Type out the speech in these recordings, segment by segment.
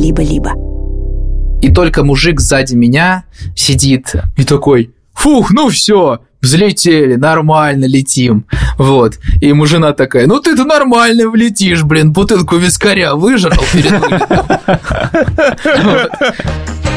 либо-либо. И только мужик сзади меня сидит и такой, фух, ну все, взлетели, нормально летим. Вот. И ему жена такая, ну ты-то нормально влетишь, блин, бутылку вискаря выжрал перед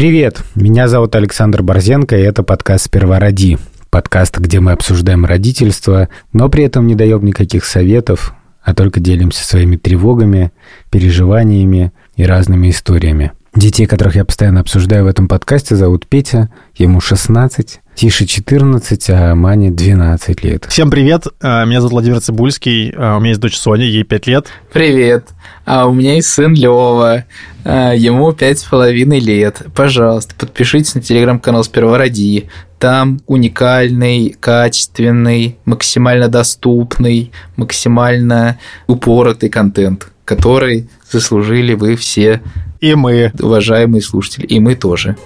Привет, меня зовут Александр Борзенко, и это подкаст «Сперва роди». Подкаст, где мы обсуждаем родительство, но при этом не даем никаких советов, а только делимся своими тревогами, переживаниями и разными историями. Детей, которых я постоянно обсуждаю в этом подкасте, зовут Петя, ему 16, Тише 14, а Мане 12 лет. Всем привет, а, меня зовут Владимир Цибульский, а, у меня есть дочь Соня, ей 5 лет. Привет, а у меня есть сын Лева, а, ему пять с половиной лет. Пожалуйста, подпишитесь на телеграм-канал «Сперва роди». Там уникальный, качественный, максимально доступный, максимально упоротый контент, который заслужили вы все и мы. Уважаемые слушатели, и мы тоже.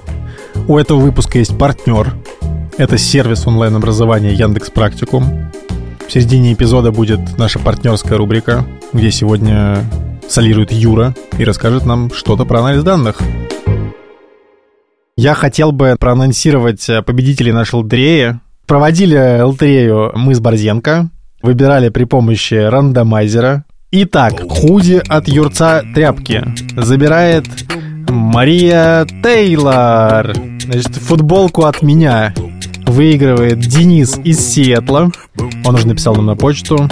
У этого выпуска есть партнер. Это сервис онлайн-образования Яндекс Практикум. В середине эпизода будет наша партнерская рубрика, где сегодня солирует Юра и расскажет нам что-то про анализ данных. Я хотел бы проанонсировать победителей нашей лотереи. Проводили лотерею мы с Борзенко, выбирали при помощи рандомайзера. Итак, худи от Юрца Тряпки забирает Мария Тейлор. Значит, футболку от меня выигрывает Денис из Сиэтла. Он уже написал нам на почту.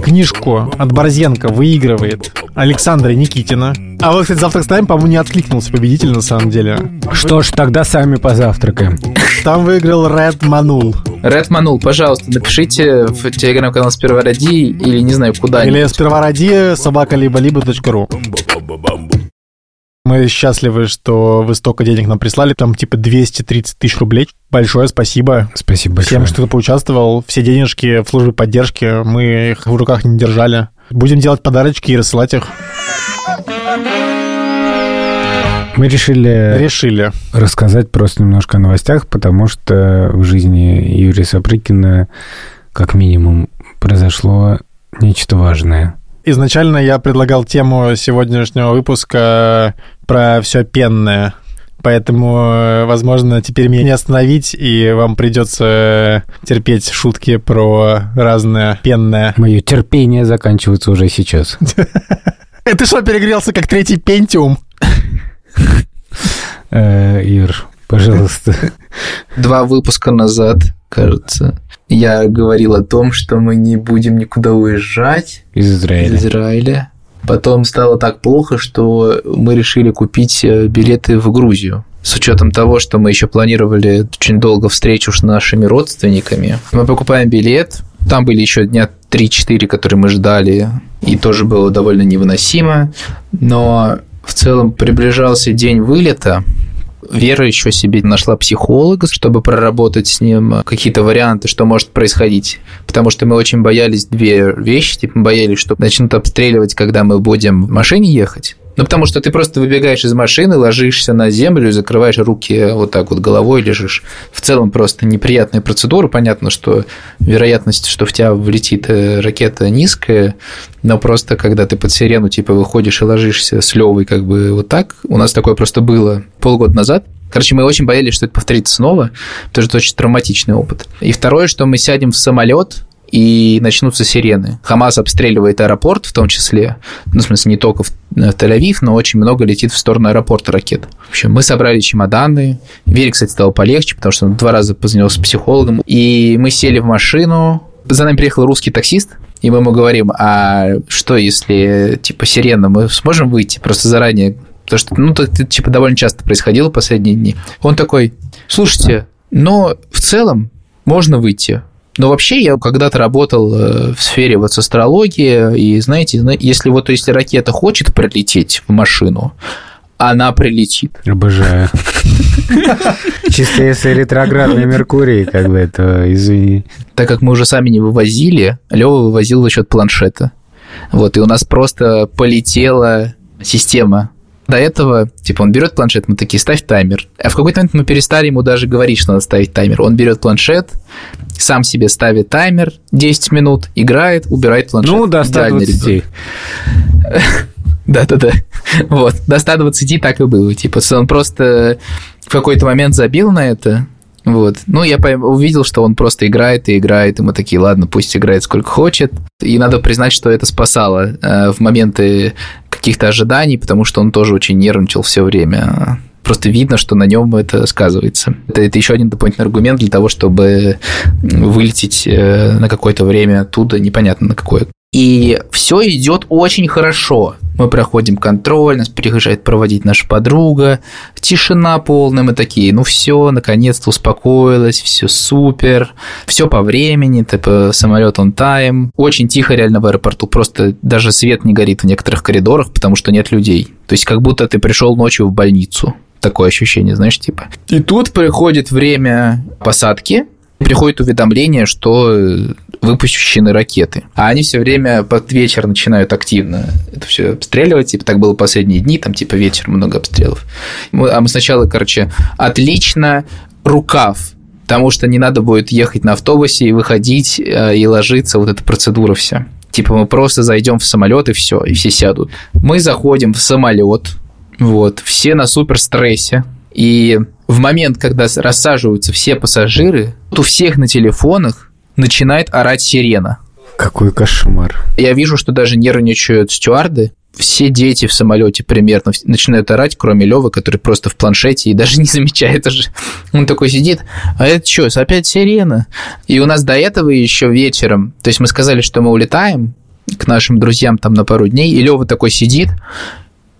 Книжку от Борзенко выигрывает Александра Никитина. А вот, кстати, завтрак с нами, по-моему, не откликнулся победитель на самом деле. Что ж, тогда сами позавтракаем. Там выиграл Ред Манул. Ред Манул, пожалуйста, напишите в телеграм-канал «Сперва ради» или не знаю куда. Или «Сперва ради» собака либо-либо.ру. Мы счастливы, что вы столько денег нам прислали, там типа 230 тысяч рублей. Большое спасибо. Спасибо Всем, большое. кто поучаствовал. Все денежки в службе поддержки, мы их в руках не держали. Будем делать подарочки и рассылать их. Мы решили, Решили. рассказать просто немножко о новостях, потому что в жизни Юрия Сапрыкина как минимум произошло нечто важное. Изначально я предлагал тему сегодняшнего выпуска про все пенное. Поэтому, возможно, теперь меня не остановить, и вам придется терпеть шутки про разное пенное. Мое терпение заканчивается уже сейчас. Ты что, перегрелся как третий пентиум? Э, Юр, пожалуйста. Два выпуска назад, кажется, я говорил о том, что мы не будем никуда уезжать Из из Израиля. Израиля. Потом стало так плохо, что мы решили купить э, билеты в Грузию. С учетом того, что мы еще планировали очень долго встречу с нашими родственниками. Мы покупаем билет. Там были еще дня 3-4, которые мы ждали. И тоже было довольно невыносимо. Но в целом приближался день вылета. Вера еще себе нашла психолога, чтобы проработать с ним какие-то варианты, что может происходить. Потому что мы очень боялись две вещи. Типа мы боялись, что начнут обстреливать, когда мы будем в машине ехать. Ну, потому что ты просто выбегаешь из машины, ложишься на землю и закрываешь руки вот так вот головой лежишь. В целом просто неприятная процедура. Понятно, что вероятность, что в тебя влетит э, ракета низкая, но просто когда ты под сирену типа выходишь и ложишься с Левой как бы вот так, у нас такое просто было полгода назад, Короче, мы очень боялись, что это повторится снова, это очень травматичный опыт. И второе, что мы сядем в самолет, и начнутся сирены. Хамас обстреливает аэропорт в том числе, ну, в смысле, не только в в Тель-Авив, но очень много летит в сторону аэропорта ракет. В общем, мы собрали чемоданы. Вере, кстати, стало полегче, потому что он два раза позвонил с психологом. И мы сели в машину. За нами приехал русский таксист, и мы ему говорим, а что если, типа, сирена, мы сможем выйти просто заранее? Потому что, ну, это, типа, довольно часто происходило в последние дни. Он такой, слушайте, но в целом можно выйти. Но вообще я когда-то работал э, в сфере вот с астрологии, и знаете, зна- если вот если ракета хочет прилететь в машину, она прилетит. Обожаю. Чисто если ретроградный Меркурий, как бы, то извини. Так как мы уже сами не вывозили, Лева вывозил за счет планшета. Вот, и у нас просто полетела система До этого, типа, он берет планшет, мы такие, ставь таймер. А в какой-то момент мы перестали ему даже говорить, что надо ставить таймер. Он берет планшет, сам себе ставит таймер 10 минут, играет, убирает планшет. Ну, до 120. Да-да-да. Вот. До 120 так и было. Типа, он просто в какой-то момент забил на это, вот. Ну, я увидел, что он просто играет и играет, и мы такие, ладно, пусть играет сколько хочет. И надо признать, что это спасало э, в моменты каких-то ожиданий, потому что он тоже очень нервничал все время. Просто видно, что на нем это сказывается. Это, это еще один дополнительный аргумент для того, чтобы вылететь э, на какое-то время оттуда, непонятно на какое. И все идет очень хорошо. Мы проходим контроль, нас приезжает проводить наша подруга, тишина полная, мы такие, ну все, наконец-то успокоилась, все супер, все по времени, типа самолет on time. Очень тихо реально в аэропорту, просто даже свет не горит в некоторых коридорах, потому что нет людей. То есть как будто ты пришел ночью в больницу. Такое ощущение, знаешь, типа. И тут приходит время посадки, приходит уведомление, что выпущены ракеты. А они все время под вечер начинают активно это все обстреливать. Типа так было последние дни, там типа вечер много обстрелов. А мы сначала, короче, отлично, рукав, потому что не надо будет ехать на автобусе и выходить э, и ложиться, вот эта процедура вся. Типа мы просто зайдем в самолет и все, и все сядут. Мы заходим в самолет, вот, все на супер стрессе, и в момент, когда рассаживаются все пассажиры, у всех на телефонах начинает орать сирена. Какой кошмар. Я вижу, что даже нервничают стюарды. Все дети в самолете примерно начинают орать, кроме Левы, который просто в планшете и даже не замечает уже. Он такой сидит, а это что, опять сирена? И у нас до этого еще вечером, то есть мы сказали, что мы улетаем к нашим друзьям там на пару дней, и Лева такой сидит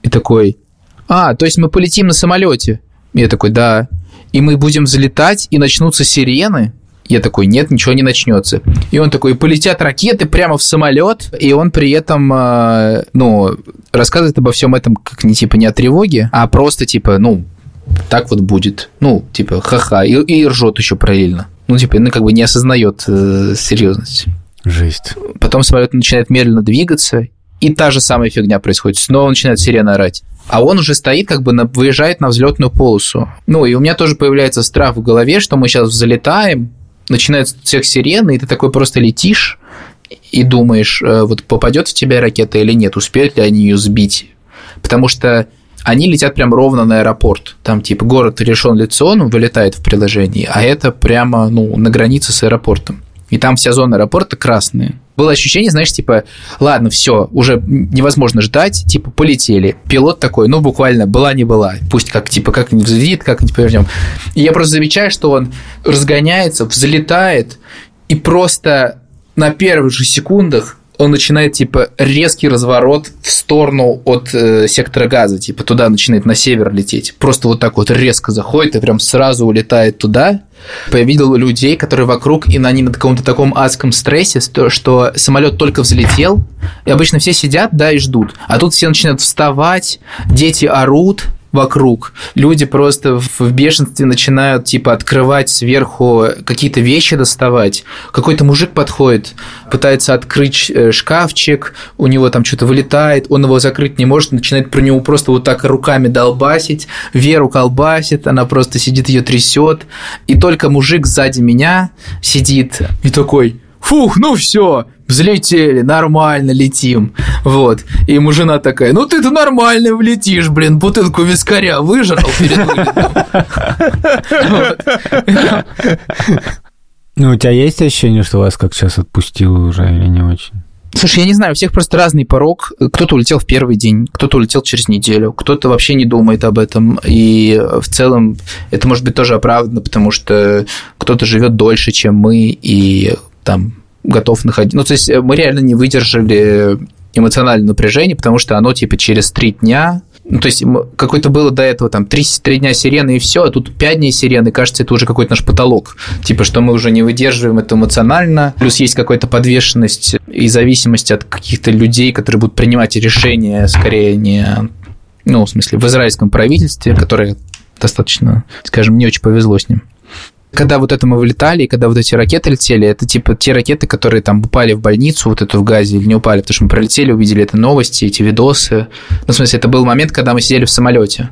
и такой, а, то есть мы полетим на самолете. Я такой, да. И мы будем взлетать, и начнутся сирены. Я такой, нет, ничего не начнется. И он такой, полетят ракеты прямо в самолет, и он при этом, э, ну, рассказывает обо всем этом как не типа не о тревоге, а просто типа, ну, так вот будет. Ну, типа, ха-ха. И, и ржет еще параллельно. Ну, типа, ну, как бы не осознает э, серьезность. Жесть. Потом самолет начинает медленно двигаться, и та же самая фигня происходит. Снова начинает сирена орать а он уже стоит, как бы на, выезжает на взлетную полосу. Ну, и у меня тоже появляется страх в голове, что мы сейчас взлетаем, начинается всех сирены, и ты такой просто летишь и думаешь, э, вот попадет в тебя ракета или нет, успеют ли они ее сбить. Потому что они летят прям ровно на аэропорт. Там типа город решен лицом, он вылетает в приложении, а это прямо ну, на границе с аэропортом. И там вся зона аэропорта красная было ощущение, знаешь, типа, ладно, все, уже невозможно ждать, типа, полетели. Пилот такой, ну, буквально, была не была. Пусть как, типа, как-нибудь взлетит, как-нибудь повернем. И я просто замечаю, что он разгоняется, взлетает, и просто на первых же секундах он начинает, типа, резкий разворот в сторону от э, сектора газа, типа, туда начинает на север лететь. Просто вот так вот резко заходит и прям сразу улетает туда. Я видел людей, которые вокруг, и они на каком-то таком адском стрессе, что самолет только взлетел, и обычно все сидят, да, и ждут. А тут все начинают вставать, дети орут, вокруг. Люди просто в бешенстве начинают, типа, открывать сверху какие-то вещи доставать. Какой-то мужик подходит, пытается открыть э, шкафчик, у него там что-то вылетает, он его закрыть не может, начинает про него просто вот так руками долбасить, Веру колбасит, она просто сидит, ее трясет, и только мужик сзади меня сидит и такой, фух, ну все, взлетели, нормально летим. Вот. И ему жена такая, ну ты-то нормально влетишь, блин, бутылку вискаря выжрал перед Ну, у тебя есть ощущение, что вас как сейчас отпустило уже или не очень? Слушай, я не знаю, у всех просто разный порог. Кто-то улетел в первый день, кто-то улетел через неделю, кто-то вообще не думает об этом. И в целом это может быть тоже оправдано, потому что кто-то живет дольше, чем мы, и там готов находить. Ну, то есть мы реально не выдержали эмоциональное напряжение, потому что оно типа через три дня ну, то есть какой-то было до этого там 3, 3 дня сирены и все, а тут 5 дней сирены, кажется, это уже какой-то наш потолок. Типа, что мы уже не выдерживаем это эмоционально, плюс есть какая-то подвешенность и зависимость от каких-то людей, которые будут принимать решения, скорее не, ну, в смысле, в израильском правительстве, которое достаточно, скажем, не очень повезло с ним. Когда вот это мы вылетали, и когда вот эти ракеты летели, это типа те ракеты, которые там упали в больницу, вот эту в газе, или не упали, потому что мы пролетели, увидели это новости, эти видосы. Ну, в смысле, это был момент, когда мы сидели в самолете.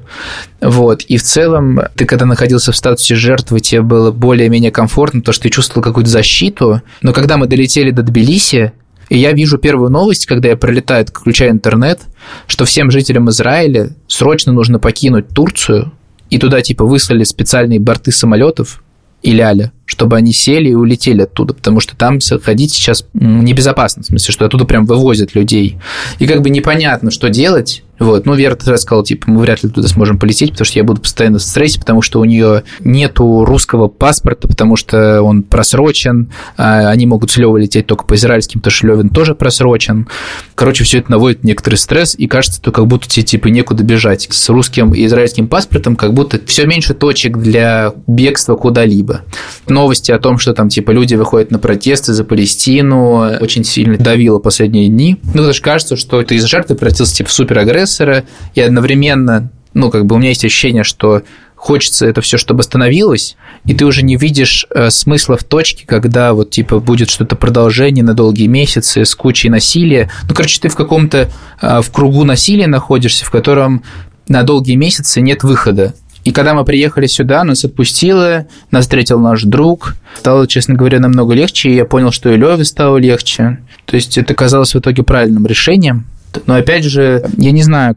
Вот. И в целом, ты когда находился в статусе жертвы, тебе было более-менее комфортно, то, что ты чувствовал какую-то защиту. Но когда мы долетели до Тбилиси, и я вижу первую новость, когда я пролетаю, включаю интернет, что всем жителям Израиля срочно нужно покинуть Турцию, и туда типа выслали специальные борты самолетов, и ляля, чтобы они сели и улетели оттуда, потому что там ходить сейчас небезопасно, в смысле, что оттуда прям вывозят людей. И как бы непонятно, что делать, вот. Ну, Вера тогда сказала, типа, мы вряд ли туда сможем полететь, потому что я буду постоянно в стрессе, потому что у нее нету русского паспорта, потому что он просрочен, а они могут с Левой лететь только по израильским, потому что Левин тоже просрочен. Короче, все это наводит некоторый стресс, и кажется, то как будто тебе, типа, некуда бежать. С русским и израильским паспортом как будто все меньше точек для бегства куда-либо. Новости о том, что там, типа, люди выходят на протесты за Палестину, очень сильно давило последние дни. Ну, что кажется, что ты из жертвы превратился, типа, в суперагрессора, агрессора, и одновременно, ну, как бы у меня есть ощущение, что хочется это все, чтобы остановилось, и ты уже не видишь э, смысла в точке, когда вот типа будет что-то продолжение на долгие месяцы с кучей насилия. Ну, короче, ты в каком-то э, в кругу насилия находишься, в котором на долгие месяцы нет выхода. И когда мы приехали сюда, нас отпустило, нас встретил наш друг. Стало, честно говоря, намного легче, и я понял, что и Леве стало легче. То есть это казалось в итоге правильным решением. Но опять же, я не знаю,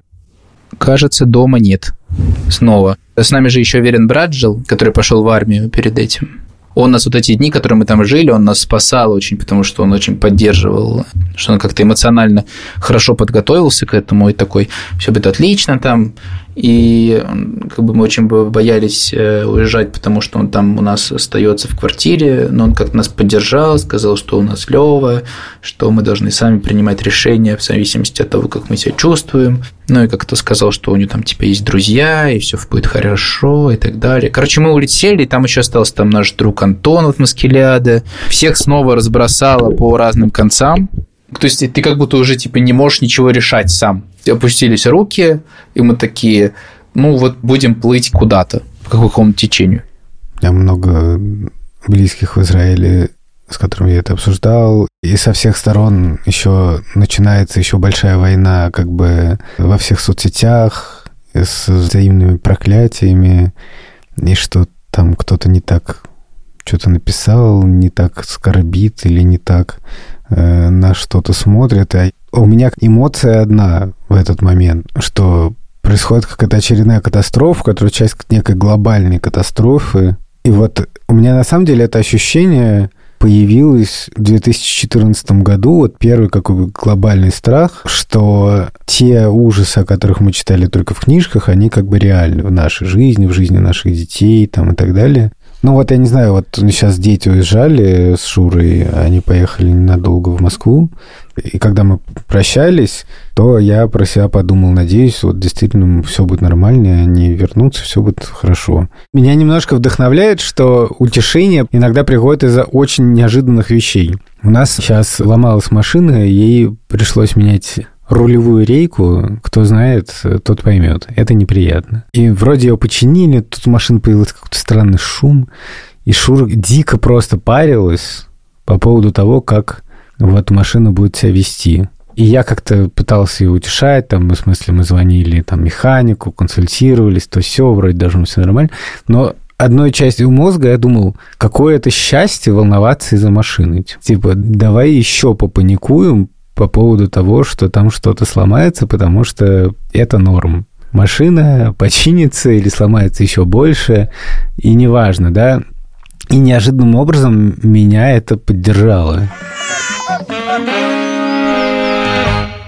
кажется, дома нет снова. С нами же еще Верен брат жил, который пошел в армию перед этим. Он нас вот эти дни, которые мы там жили, он нас спасал очень, потому что он очень поддерживал, что он как-то эмоционально хорошо подготовился к этому и такой, все будет отлично там, и как бы мы очень боялись э, уезжать, потому что он там у нас остается в квартире, но он как-то нас поддержал, сказал, что у нас Лева, что мы должны сами принимать решения в зависимости от того, как мы себя чувствуем. Ну и как-то сказал, что у него там типа есть друзья, и все будет хорошо и так далее. Короче, мы улетели, и там еще остался там наш друг Антон от Маскеляда. Всех снова разбросало по разным концам. То есть ты как будто уже типа не можешь ничего решать сам. Опустились руки, и мы такие, ну вот будем плыть куда-то, по какому-то течению. Я много близких в Израиле, с которыми я это обсуждал. И со всех сторон еще начинается еще большая война как бы во всех соцсетях с взаимными проклятиями, и что там кто-то не так что-то написал, не так скорбит или не так Э, на что-то смотрят. А у меня эмоция одна в этот момент, что происходит какая-то очередная катастрофа, которая часть некой глобальной катастрофы. И вот у меня на самом деле это ощущение появилось в 2014 году, вот первый какой бы глобальный страх, что те ужасы, о которых мы читали только в книжках, они как бы реальны в нашей жизни, в жизни наших детей там и так далее. Ну вот я не знаю, вот сейчас дети уезжали с Шурой, они поехали ненадолго в Москву, и когда мы прощались, то я про себя подумал, надеюсь, вот действительно все будет нормально, они вернутся, все будет хорошо. Меня немножко вдохновляет, что утешение иногда приходит из-за очень неожиданных вещей. У нас сейчас ломалась машина, ей пришлось менять рулевую рейку, кто знает, тот поймет. Это неприятно. И вроде ее починили, тут у машины появился какой-то странный шум, и Шура дико просто парилась по поводу того, как вот машина будет себя вести. И я как-то пытался ее утешать, там, в смысле, мы звонили там механику, консультировались, то все, вроде должно все нормально. Но одной частью мозга я думал, какое это счастье волноваться из-за машины. Типа, давай еще попаникуем, по поводу того, что там что-то сломается, потому что это норм. Машина починится или сломается еще больше, и неважно, да. И неожиданным образом меня это поддержало.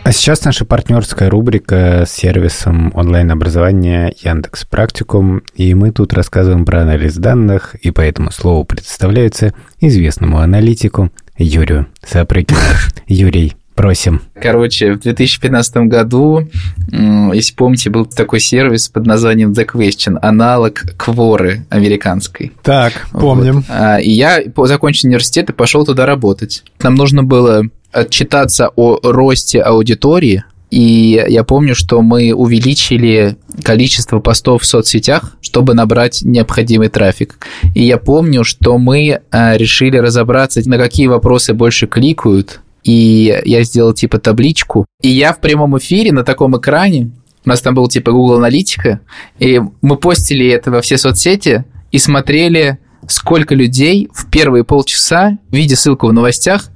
А сейчас наша партнерская рубрика с сервисом онлайн-образования Яндекс Практикум, и мы тут рассказываем про анализ данных, и поэтому слово представляется известному аналитику Юрию Сапрыкину. Юрий, Просим. Короче, в 2015 году, если помните, был такой сервис под названием The Question, аналог Кворы американской. Так, помним. Вот. А, и я, закончил университет, и пошел туда работать. Нам нужно было отчитаться о росте аудитории И я помню, что мы увеличили количество постов в соцсетях, чтобы набрать необходимый трафик. И я помню, что мы а, решили разобраться, на какие вопросы больше кликают. И я сделал типа табличку. И я в прямом эфире на таком экране, у нас там был типа Google Аналитика, и мы постили это во все соцсети и смотрели, сколько людей в первые полчаса, видя ссылку в новостях,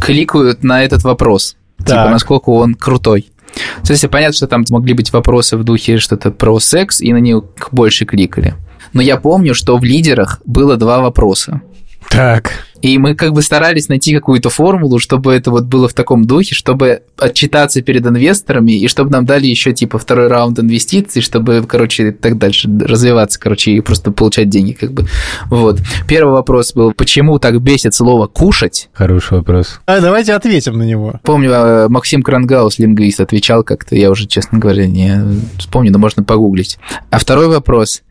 кликают на этот вопрос. Типа, Так. насколько он крутой. То есть понятно, что там могли быть вопросы в духе что-то про секс, и на них больше кликали. Но я помню, что в лидерах было два вопроса. Так. И мы как бы старались найти какую-то формулу, чтобы это вот было в таком духе, чтобы отчитаться перед инвесторами, и чтобы нам дали еще типа второй раунд инвестиций, чтобы, короче, так дальше развиваться, короче, и просто получать деньги как бы. Вот. Первый вопрос был, почему так бесит слово «кушать»? Хороший вопрос. А, давайте ответим на него. Помню, э, Максим Крангаус, лингвист, отвечал как-то, я уже, честно говоря, не вспомню, но можно погуглить. А второй вопрос.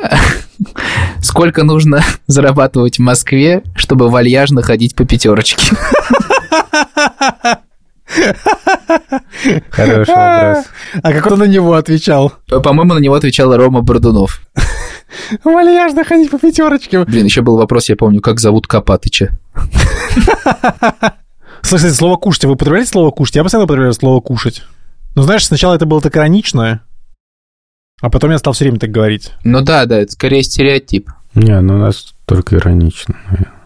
Сколько нужно зарабатывать в Москве, чтобы вальяжно ходить по пятерочке? Хороший вопрос. А как он на него отвечал? По-моему, на него отвечал Рома Бордунов. Вальяжно ходить по пятерочке. Блин, еще был вопрос, я помню, как зовут Копатыча. Слушайте, слово «кушать», вы употребляете слово «кушать»? Я постоянно употребляю слово «кушать». Ну, знаешь, сначала это было так иронично, а потом я стал все время так говорить. Ну да, да, это скорее стереотип. Не, ну у нас только иронично.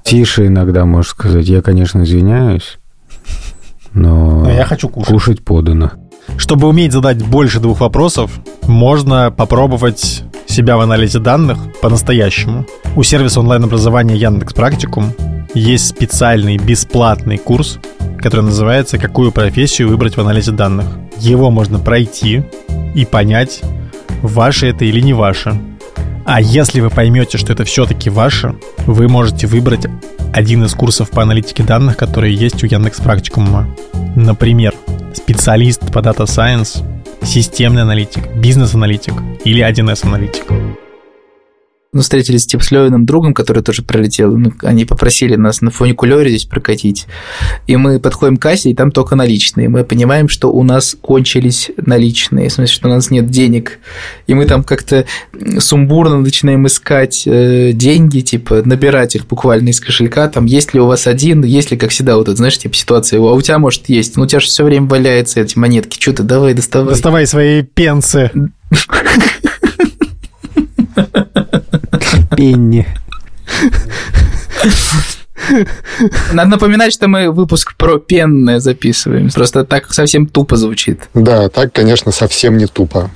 Тише иногда, можешь сказать. Я, конечно, извиняюсь, но А я хочу кушать. кушать подано. Чтобы уметь задать больше двух вопросов, можно попробовать себя в анализе данных по-настоящему. У сервиса онлайн-образования Яндекс Практикум есть специальный бесплатный курс, который называется «Какую профессию выбрать в анализе данных». Его можно пройти и понять, ваше это или не ваше. А если вы поймете, что это все-таки ваше, вы можете выбрать один из курсов по аналитике данных, которые есть у Яндекс Практикума. Например, специалист по Data Science, системный аналитик, бизнес-аналитик или 1С аналитик. Ну, встретились с Левиным другом, который тоже пролетел. Ну, они попросили нас на фуникулере здесь прокатить. И мы подходим к кассе, и там только наличные. Мы понимаем, что у нас кончились наличные. В смысле, что у нас нет денег. И мы там как-то сумбурно начинаем искать э, деньги, типа набирать их буквально из кошелька. Там есть ли у вас один, есть ли, как всегда, вот это, знаешь, типа ситуация, а у тебя, может, есть. Ну, у тебя же все время валяются эти монетки. Что ты, давай, доставай. Доставай свои пенсы. Пенни. Надо напоминать, что мы выпуск про пенное записываем. Просто так совсем тупо звучит. Да, так, конечно, совсем не тупо.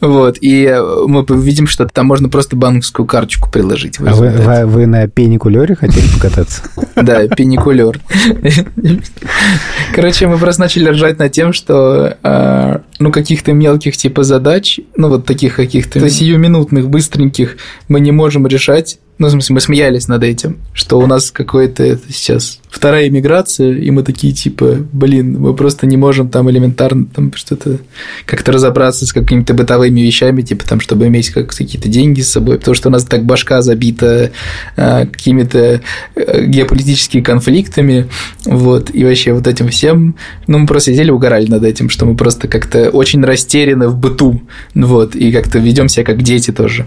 Вот, и э, мы видим, что там можно просто банковскую карточку приложить. А вы, вы- вы на пеникулере хотели покататься? Да, пеникулер. Короче, мы просто начали ржать над тем, что э, ну каких-то мелких типа задач, ну вот таких каких-то сиюминутных, быстреньких мы не можем решать. Ну, в смысле, мы смеялись над этим, что у нас какое-то это сейчас вторая иммиграция, и мы такие типа, блин, мы просто не можем там элементарно там что-то как-то разобраться с какими-то бытовыми вещами, типа там, чтобы иметь как какие-то деньги с собой, потому что у нас так башка забита э, какими-то э, геополитическими конфликтами, вот, и вообще вот этим всем, ну, мы просто сидели, угорали над этим, что мы просто как-то очень растеряны в быту, вот, и как-то ведем себя как дети тоже.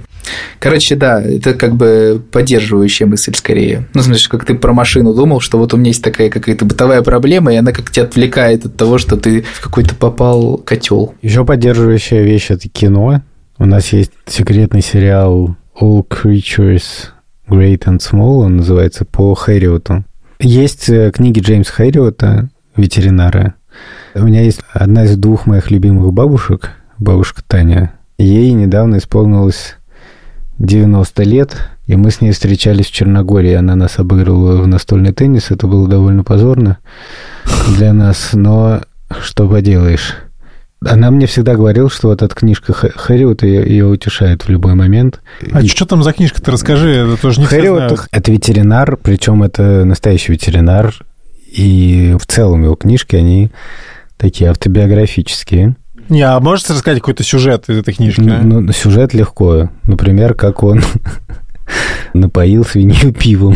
Короче, да, это как бы поддерживающая мысль скорее. Ну, смысле, как ты про машину думал, что вот у меня есть такая какая-то бытовая проблема, и она как тебя отвлекает от того, что ты в какой-то попал котел. Еще поддерживающая вещь – это кино. У нас есть секретный сериал All Creatures Great and Small, он называется, по Хэриоту. Есть э, книги Джеймса Хэриота, ветеринара. У меня есть одна из двух моих любимых бабушек, бабушка Таня. Ей недавно исполнилось 90 лет, и мы с ней встречались в Черногории. Она нас обыгрывала в настольный теннис. Это было довольно позорно для нас, но что поделаешь. Она мне всегда говорила, что вот эта книжка Хэ- Хэриота ее, ее утешает в любой момент. А И что там за книжка-то, расскажи, это тоже не Хэриот это ветеринар, причем это настоящий ветеринар, и в целом его книжки, они такие автобиографические. Не, а можете рассказать какой-то сюжет из этой книжки? а? Ну, сюжет легко. Например, как он напоил свинью пивом.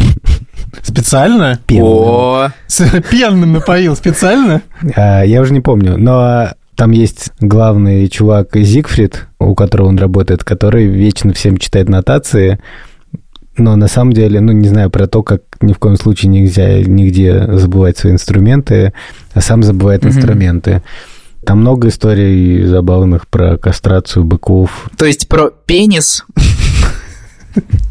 Специально? Пенным. О, С- Пенным напоил специально? А, я уже не помню, но Там есть главный чувак Зигфрид, у которого он работает, который вечно всем читает нотации, но на самом деле, ну, не знаю про то, как ни в коем случае нельзя нигде забывать свои инструменты, а сам забывает mm-hmm. инструменты. Там много историй забавных про кастрацию быков. То есть про пенис?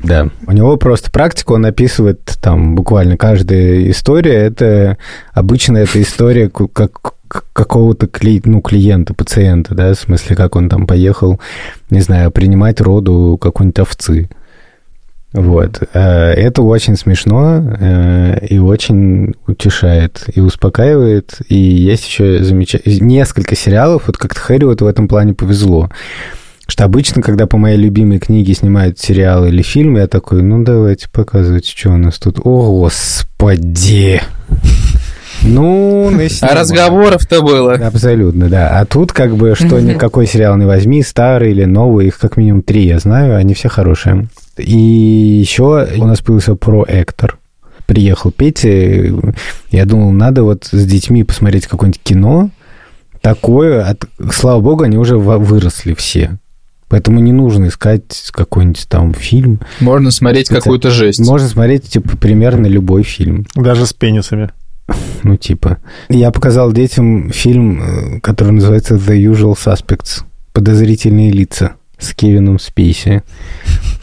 Да. У него просто практику он описывает там буквально каждая история. Это обычно эта история как какого-то кли, ну, клиента, пациента, да, в смысле, как он там поехал, не знаю, принимать роду какой-нибудь овцы. Вот. Э, это очень смешно э, и очень утешает и успокаивает. И есть еще замечательно несколько сериалов, вот как-то Хэри вот в этом плане повезло. Что обычно, когда по моей любимой книге снимают сериал или фильм, я такой, ну давайте показывайте, что у нас тут. О, господи! Ну, А разговоров-то было. Абсолютно, да. А тут как бы, что никакой сериал не возьми, старый или новый, их как минимум три, я знаю, они все хорошие. И еще у нас появился проектор. Приехал Петя, я думал, надо вот с детьми посмотреть какое-нибудь кино, такое, от, слава богу, они уже выросли все. Поэтому не нужно искать какой-нибудь там фильм. Можно смотреть какую-то жесть. Можно смотреть, типа, примерно любой фильм. Даже с пенисами. Ну, типа. Я показал детям фильм, э, который называется The Usual Suspects. Подозрительные лица с Кевином Спейси.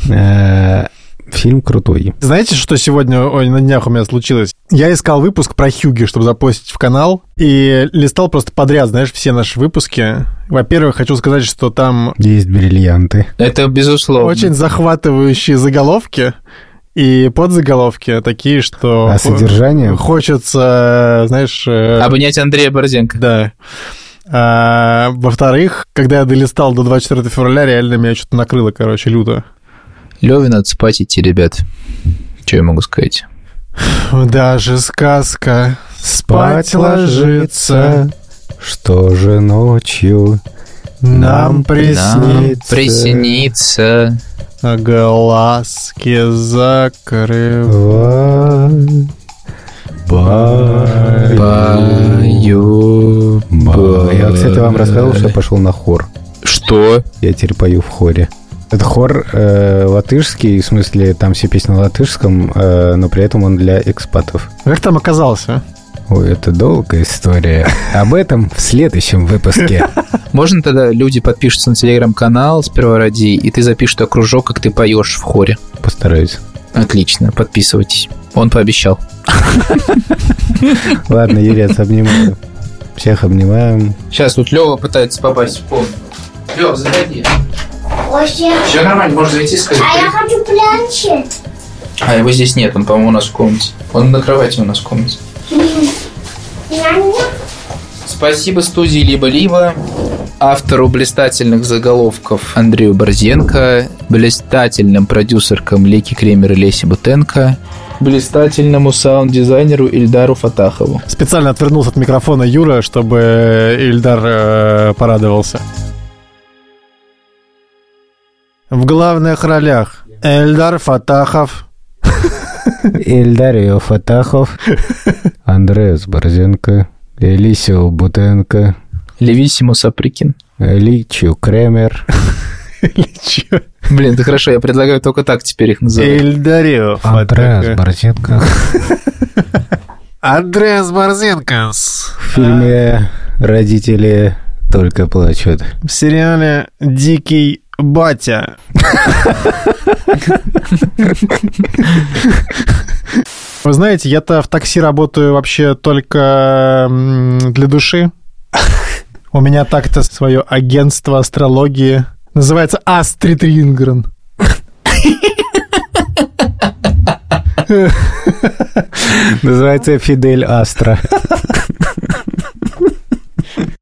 Э, фильм крутой. Знаете, что сегодня ой, на днях у меня случилось? Я искал выпуск про Хьюги, чтобы запостить в канал, и листал просто подряд, знаешь, все наши выпуски. Во-первых, хочу сказать, что там... Есть бриллианты. Это безусловно. Очень захватывающие заголовки. И подзаголовки такие, что... А содержание? Хочется, знаешь... Э, Обнять Андрея Борзенко. Да. А, во-вторых, когда я долистал до 24 февраля, реально меня что-то накрыло, короче, люто. Леве надо спать идти, ребят. Что я могу сказать? Даже сказка спать ложится. Что же ночью нам приснится? Нам приснится. Глазки закрывай. Баю. Баю. Я, кстати, вам рассказывал, что я пошел на хор. Что? Я теперь пою в хоре. Это хор э, латышский, в смысле, там все песни на латышском, э, но при этом он для экспатов. Как там оказался? Ой, это долгая история. Об этом в следующем выпуске. Можно тогда люди подпишутся на телеграм-канал сперва ради, и ты запишешь туда кружок, как ты поешь в хоре. Постараюсь. Отлично, подписывайтесь. Он пообещал. Ладно, Юрец, обнимаю. Всех обнимаем. Сейчас тут Лева пытается попасть в комнату. Лева, заходи. Все нормально, можно зайти сказать. А я хочу планшет. А его здесь нет, он, по-моему, у нас в комнате. Он на кровати у нас в комнате. Спасибо студии «Либо-либо», автору блистательных заголовков Андрею Борзенко, блистательным продюсеркам Леки Кремер и Леси Бутенко, блистательному саунд-дизайнеру Ильдару Фатахову. Специально отвернулся от микрофона Юра, чтобы Ильдар э, порадовался. В главных ролях Эльдар Фатахов, Ильдарио Фатахов, Андреас Борзенко, Элисио Бутенко, Левисимо Саприкин, Личу Кремер. Личу. Блин, ты хорошо, я предлагаю только так теперь их называть. Эльдарио Андреас Борзенко. Андреас Борзенко. В фильме «Родители только плачут». В сериале «Дикий батя». Вы знаете, я-то в такси работаю вообще только для души. У меня так-то свое агентство астрологии. Называется Астрид Рингрен. Называется Фидель Астра.